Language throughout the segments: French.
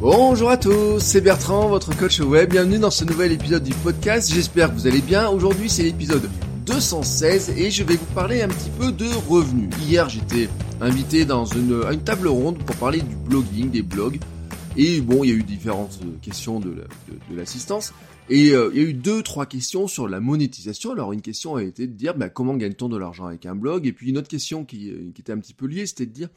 Bonjour à tous, c'est Bertrand, votre coach web. Bienvenue dans ce nouvel épisode du podcast. J'espère que vous allez bien. Aujourd'hui, c'est l'épisode 216 et je vais vous parler un petit peu de revenus. Hier, j'étais invité dans une, une table ronde pour parler du blogging, des blogs. Et bon, il y a eu différentes questions de, l'assistance. Et euh, il y a eu deux, trois questions sur la monétisation. Alors une question a été de dire bah, comment gagne-t-on de l'argent avec un blog? Et puis une autre question qui, qui était un petit peu liée, c'était de dire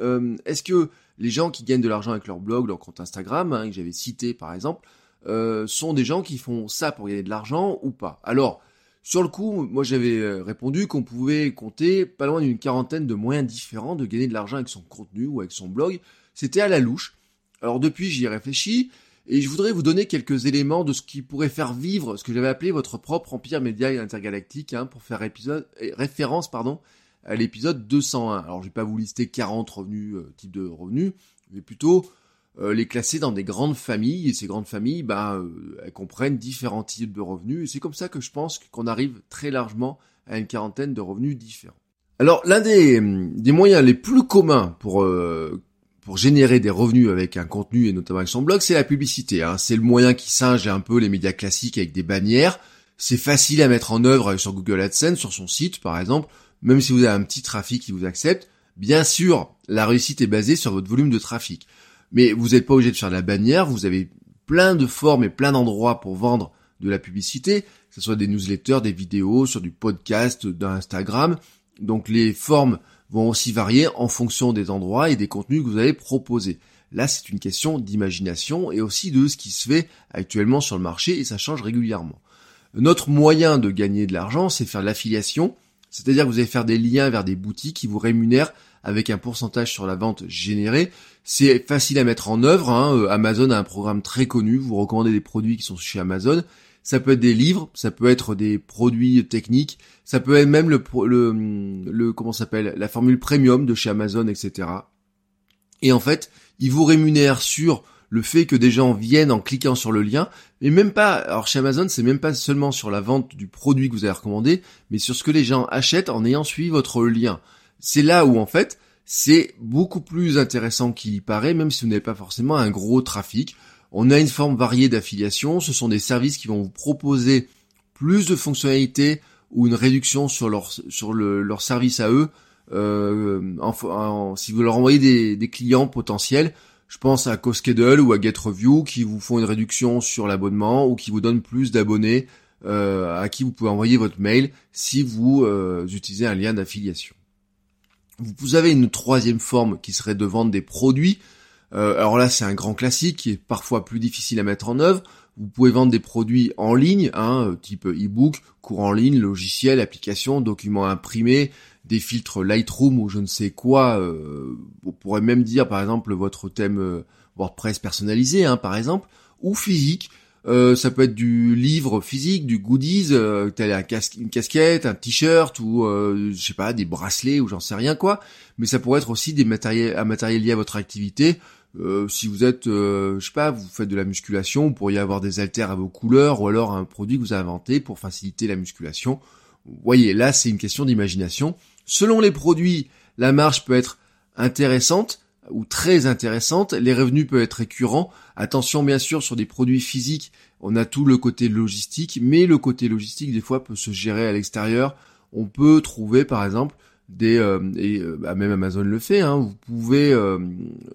euh, est-ce que les gens qui gagnent de l'argent avec leur blog, leur compte Instagram, hein, que j'avais cité par exemple, euh, sont des gens qui font ça pour gagner de l'argent ou pas? Alors, sur le coup, moi j'avais euh, répondu qu'on pouvait compter pas loin d'une quarantaine de moyens différents de gagner de l'argent avec son contenu ou avec son blog. C'était à la louche. Alors depuis, j'y ai réfléchi et je voudrais vous donner quelques éléments de ce qui pourrait faire vivre ce que j'avais appelé votre propre empire média intergalactique, hein, pour faire référence pardon, à l'épisode 201. Alors je vais pas vous lister 40 revenus, euh, types de revenus, mais plutôt euh, les classer dans des grandes familles, et ces grandes familles, bah, elles comprennent différents types de revenus, et c'est comme ça que je pense qu'on arrive très largement à une quarantaine de revenus différents. Alors l'un des, des moyens les plus communs pour pour générer des revenus avec un contenu et notamment avec son blog, c'est la publicité. Hein. C'est le moyen qui singe un peu les médias classiques avec des bannières. C'est facile à mettre en œuvre sur Google AdSense, sur son site par exemple même si vous avez un petit trafic qui vous accepte, bien sûr, la réussite est basée sur votre volume de trafic. Mais vous n'êtes pas obligé de faire de la bannière, vous avez plein de formes et plein d'endroits pour vendre de la publicité, que ce soit des newsletters, des vidéos, sur du podcast, d'Instagram. Donc les formes vont aussi varier en fonction des endroits et des contenus que vous allez proposer. Là, c'est une question d'imagination et aussi de ce qui se fait actuellement sur le marché et ça change régulièrement. Notre moyen de gagner de l'argent, c'est faire de l'affiliation c'est-à-dire que vous allez faire des liens vers des boutiques qui vous rémunèrent avec un pourcentage sur la vente générée. C'est facile à mettre en œuvre. Hein. Euh, Amazon a un programme très connu. Vous recommandez des produits qui sont chez Amazon. Ça peut être des livres, ça peut être des produits techniques, ça peut être même le, le, le comment s'appelle la formule premium de chez Amazon, etc. Et en fait, ils vous rémunèrent sur le fait que des gens viennent en cliquant sur le lien, et même pas, alors chez Amazon, c'est même pas seulement sur la vente du produit que vous avez recommandé, mais sur ce que les gens achètent en ayant suivi votre lien. C'est là où en fait, c'est beaucoup plus intéressant qu'il y paraît, même si vous n'avez pas forcément un gros trafic. On a une forme variée d'affiliation, ce sont des services qui vont vous proposer plus de fonctionnalités ou une réduction sur leur service à eux. Euh, si vous leur envoyez des clients potentiels, je pense à CoSchedule ou à GetReview qui vous font une réduction sur l'abonnement ou qui vous donnent plus d'abonnés euh, à qui vous pouvez envoyer votre mail si vous euh, utilisez un lien d'affiliation. Vous avez une troisième forme qui serait de vendre des produits. Euh, alors là, c'est un grand classique qui est parfois plus difficile à mettre en œuvre. Vous pouvez vendre des produits en ligne, hein, type e-book, cours en ligne, logiciel, application, documents imprimés, des filtres Lightroom ou je ne sais quoi. Euh, on pourrait même dire par exemple votre thème euh, WordPress personnalisé, hein, par exemple, ou physique. Euh, ça peut être du livre physique, du goodies, euh, un une casquette, un t-shirt ou je sais pas des bracelets ou j'en sais rien quoi. Mais ça pourrait être aussi des matériels, un matériel lié à votre activité. si vous êtes, je sais pas, vous faites de la musculation, vous pourriez avoir des haltères à vos couleurs ou alors un produit que vous avez inventé pour faciliter la musculation. Vous voyez, là c'est une question d'imagination. Selon les produits, la marge peut être intéressante ou très intéressante, les revenus peuvent être récurrents. Attention bien sûr sur des produits physiques, on a tout le côté logistique, mais le côté logistique des fois peut se gérer à l'extérieur. On peut trouver par exemple des euh, et euh, bah, même Amazon le fait, hein, vous pouvez euh,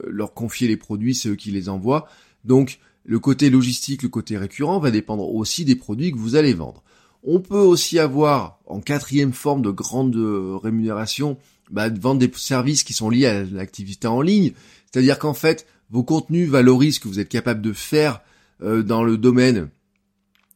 leur confier les produits, c'est eux qui les envoient. Donc le côté logistique, le côté récurrent va dépendre aussi des produits que vous allez vendre. On peut aussi avoir, en quatrième forme de grande euh, rémunération, bah, de vendre des services qui sont liés à l'activité en ligne. C'est-à-dire qu'en fait, vos contenus valorisent ce que vous êtes capable de faire euh, dans le domaine.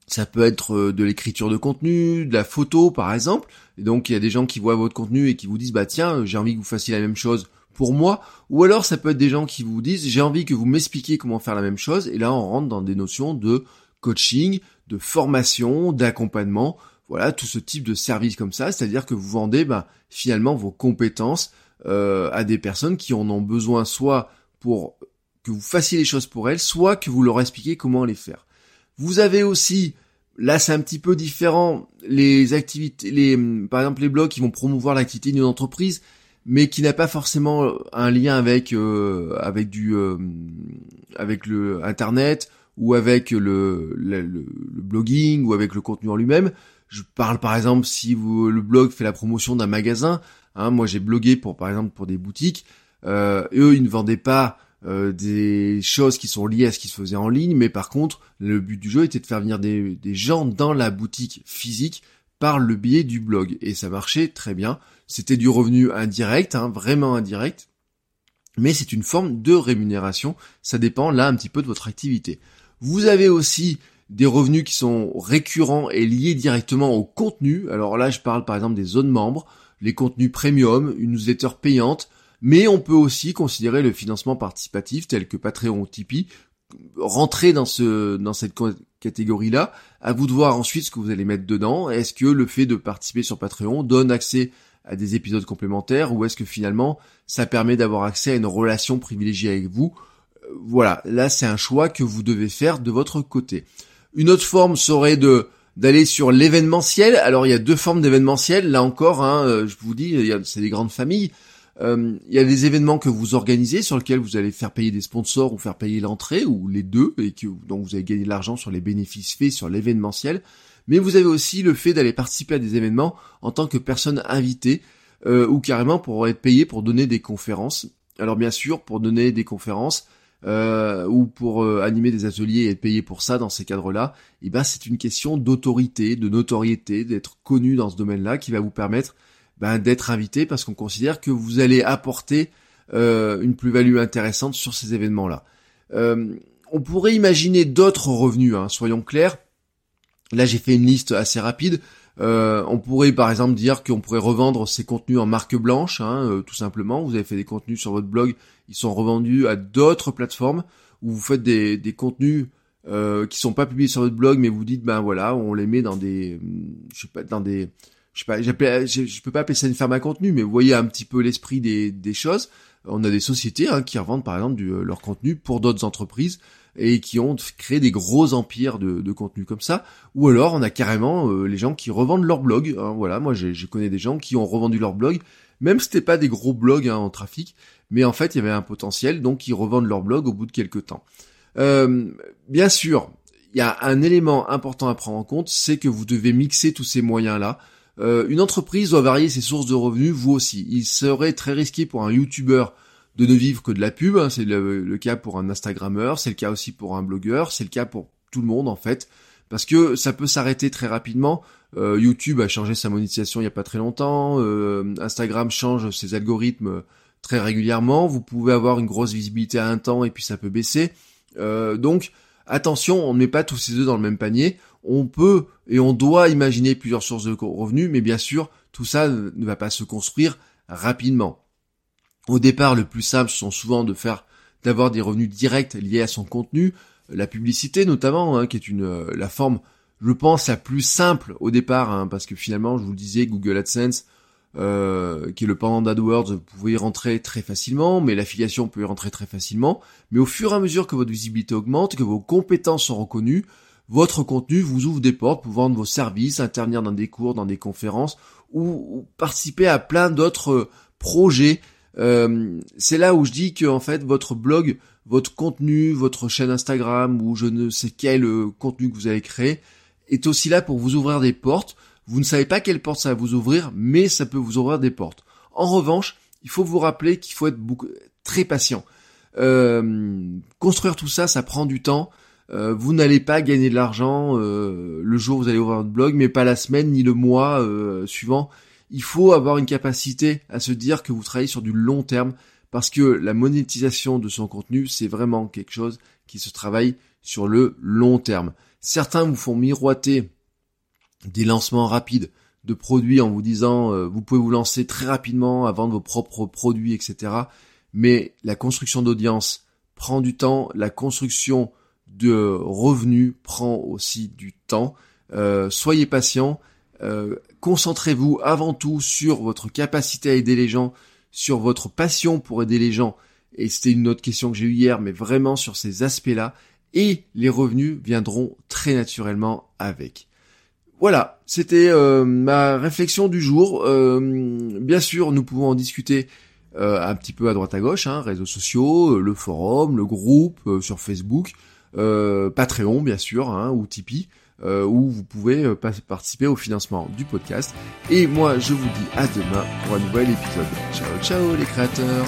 Ça peut être euh, de l'écriture de contenu, de la photo par exemple. Et donc il y a des gens qui voient votre contenu et qui vous disent bah tiens j'ai envie que vous fassiez la même chose pour moi. Ou alors ça peut être des gens qui vous disent j'ai envie que vous m'expliquiez comment faire la même chose. Et là on rentre dans des notions de coaching, de formation, d'accompagnement, voilà, tout ce type de service comme ça, c'est-à-dire que vous vendez ben, finalement vos compétences euh, à des personnes qui en ont besoin soit pour que vous fassiez les choses pour elles, soit que vous leur expliquiez comment les faire. Vous avez aussi, là c'est un petit peu différent, les activités, les, par exemple les blogs qui vont promouvoir l'activité d'une entreprise, mais qui n'a pas forcément un lien avec euh, avec du euh, avec le internet ou avec le, le, blogging ou avec le contenu en lui-même. Je parle par exemple si vous, le blog fait la promotion d'un magasin. Hein, moi j'ai blogué pour par exemple pour des boutiques. Euh, eux ils ne vendaient pas euh, des choses qui sont liées à ce qui se faisait en ligne, mais par contre le but du jeu était de faire venir des, des gens dans la boutique physique par le biais du blog et ça marchait très bien. C'était du revenu indirect, hein, vraiment indirect, mais c'est une forme de rémunération. Ça dépend là un petit peu de votre activité. Vous avez aussi des revenus qui sont récurrents et liés directement au contenu. Alors là, je parle par exemple des zones membres, les contenus premium, une newsletter payante, mais on peut aussi considérer le financement participatif tel que Patreon ou Tipeee rentrer dans dans cette catégorie-là. À vous de voir ensuite ce que vous allez mettre dedans. Est-ce que le fait de participer sur Patreon donne accès à des épisodes complémentaires ou est-ce que finalement ça permet d'avoir accès à une relation privilégiée avec vous Voilà, là c'est un choix que vous devez faire de votre côté. Une autre forme serait de d'aller sur l'événementiel. Alors il y a deux formes d'événementiel. Là encore, hein, euh, je vous dis, c'est des grandes familles. Euh, il y a des événements que vous organisez sur lesquels vous allez faire payer des sponsors ou faire payer l'entrée ou les deux et que donc vous allez gagner de l'argent sur les bénéfices faits sur l'événementiel. Mais vous avez aussi le fait d'aller participer à des événements en tant que personne invitée euh, ou carrément pour être payé pour donner des conférences. Alors bien sûr, pour donner des conférences, euh, ou pour euh, animer des ateliers et être payé pour ça dans ces cadres-là, eh ben c'est une question d'autorité, de notoriété, d'être connu dans ce domaine-là qui va vous permettre ben, d'être invité parce qu'on considère que vous allez apporter euh, une plus-value intéressante sur ces événements-là. On pourrait imaginer d'autres revenus, hein, soyons clairs. Là, j'ai fait une liste assez rapide. Euh, on pourrait par exemple dire qu'on pourrait revendre ces contenus en marque blanche, hein, tout simplement. Vous avez fait des contenus sur votre blog, ils sont revendus à d'autres plateformes où vous faites des, des contenus euh, qui sont pas publiés sur votre blog, mais vous dites ben voilà, on les met dans des, je sais pas, dans des je sais pas, je, peux pas appeler ça une ferme à contenu, mais vous voyez un petit peu l'esprit des, des choses. On a des sociétés hein, qui revendent par exemple du, euh, leur contenu pour d'autres entreprises et qui ont créé des gros empires de, de contenu comme ça. Ou alors on a carrément euh, les gens qui revendent leur blog. Hein, voilà, moi je connais des gens qui ont revendu leur blog, même si c'était pas des gros blogs hein, en trafic, mais en fait il y avait un potentiel, donc ils revendent leur blog au bout de quelques temps. Euh, bien sûr, il y a un élément important à prendre en compte, c'est que vous devez mixer tous ces moyens-là. Euh, une entreprise doit varier ses sources de revenus, vous aussi. Il serait très risqué pour un YouTuber de ne vivre que de la pub, hein. c'est le, cas pour un Instagrammeur, c'est le cas aussi pour un blogueur, c'est le cas pour tout le monde en fait, parce que ça peut s'arrêter très rapidement. Euh, YouTube a changé sa monétisation il n'y a pas très longtemps, euh, Instagram change ses algorithmes très régulièrement, vous pouvez avoir une grosse visibilité à un temps et puis ça peut baisser. donc attention, on ne met pas tous ses œufs dans le même panier, on peut et on doit imaginer plusieurs sources de revenus, mais bien sûr, tout ça ne va pas se construire rapidement. Au départ, le plus simple sont souvent de faire d'avoir des revenus directs liés à son contenu, la publicité notamment, hein, qui est une euh, la forme, je pense, la plus simple au départ, hein, parce que finalement, je vous le disais, Google AdSense, euh, qui est le pendant d'AdWords, vous pouvez y rentrer très facilement, mais l'affiliation peut y rentrer très facilement. Mais au fur et à mesure que votre visibilité augmente, que vos compétences sont reconnues, votre contenu vous ouvre des portes pour vendre vos services, intervenir dans des cours, dans des conférences ou, participer à plein d'autres euh, projets. Euh, c'est là où je dis que en fait votre blog, votre contenu, votre chaîne Instagram ou je ne sais quel euh, contenu que vous avez créé est aussi là pour vous ouvrir des portes. Vous ne savez pas quelle porte ça va vous ouvrir, mais ça peut vous ouvrir des portes. En revanche, il faut vous rappeler qu'il faut être très patient. construire tout ça, ça prend du temps. Euh, vous n'allez pas gagner de l'argent euh, le jour où vous allez ouvrir votre blog, mais pas la semaine ni le mois euh, suivant. Il faut avoir une capacité à se dire que vous travaillez sur du long terme, parce que la monétisation de son contenu, c'est vraiment quelque chose qui se travaille sur le long terme. Certains vous font miroiter des lancements rapides de produits en vous disant vous pouvez vous lancer très rapidement à vendre vos propres produits, etc. Mais la construction d'audience prend du temps, la construction de revenus prend aussi du temps. Euh, soyez patient, euh, concentrez-vous avant tout sur votre capacité à aider les gens, sur votre passion pour aider les gens. Et c'était une autre question que j'ai eue hier, mais vraiment sur ces aspects-là. Et les revenus viendront très naturellement avec. Voilà, c'était euh, ma réflexion du jour. bien sûr, nous pouvons en discuter un petit peu à droite à gauche, hein, réseaux sociaux, le forum, le groupe sur Facebook, Patreon bien sûr, hein, ou Tipeee. Où vous pouvez participer au financement du podcast. Et moi, je vous dis à demain pour un nouvel épisode. Ciao, ciao les créateurs